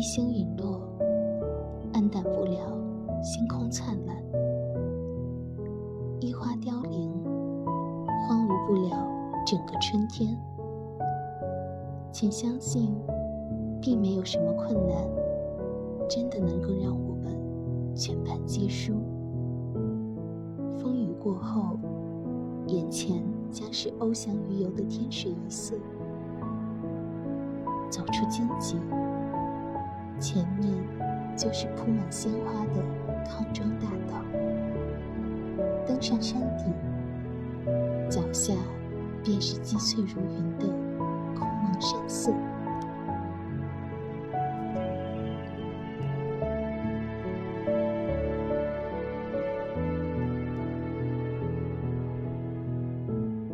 一星陨落，黯淡不了星空灿烂；一花凋零，荒芜不了整个春天。请相信，并没有什么困难，真的能够让我们全盘皆输。风雨过后，眼前将是翱翔于游的天水一色。走出荆棘，前面就是铺满鲜花的康庄大道。登上山顶，脚下便是积翠如云的。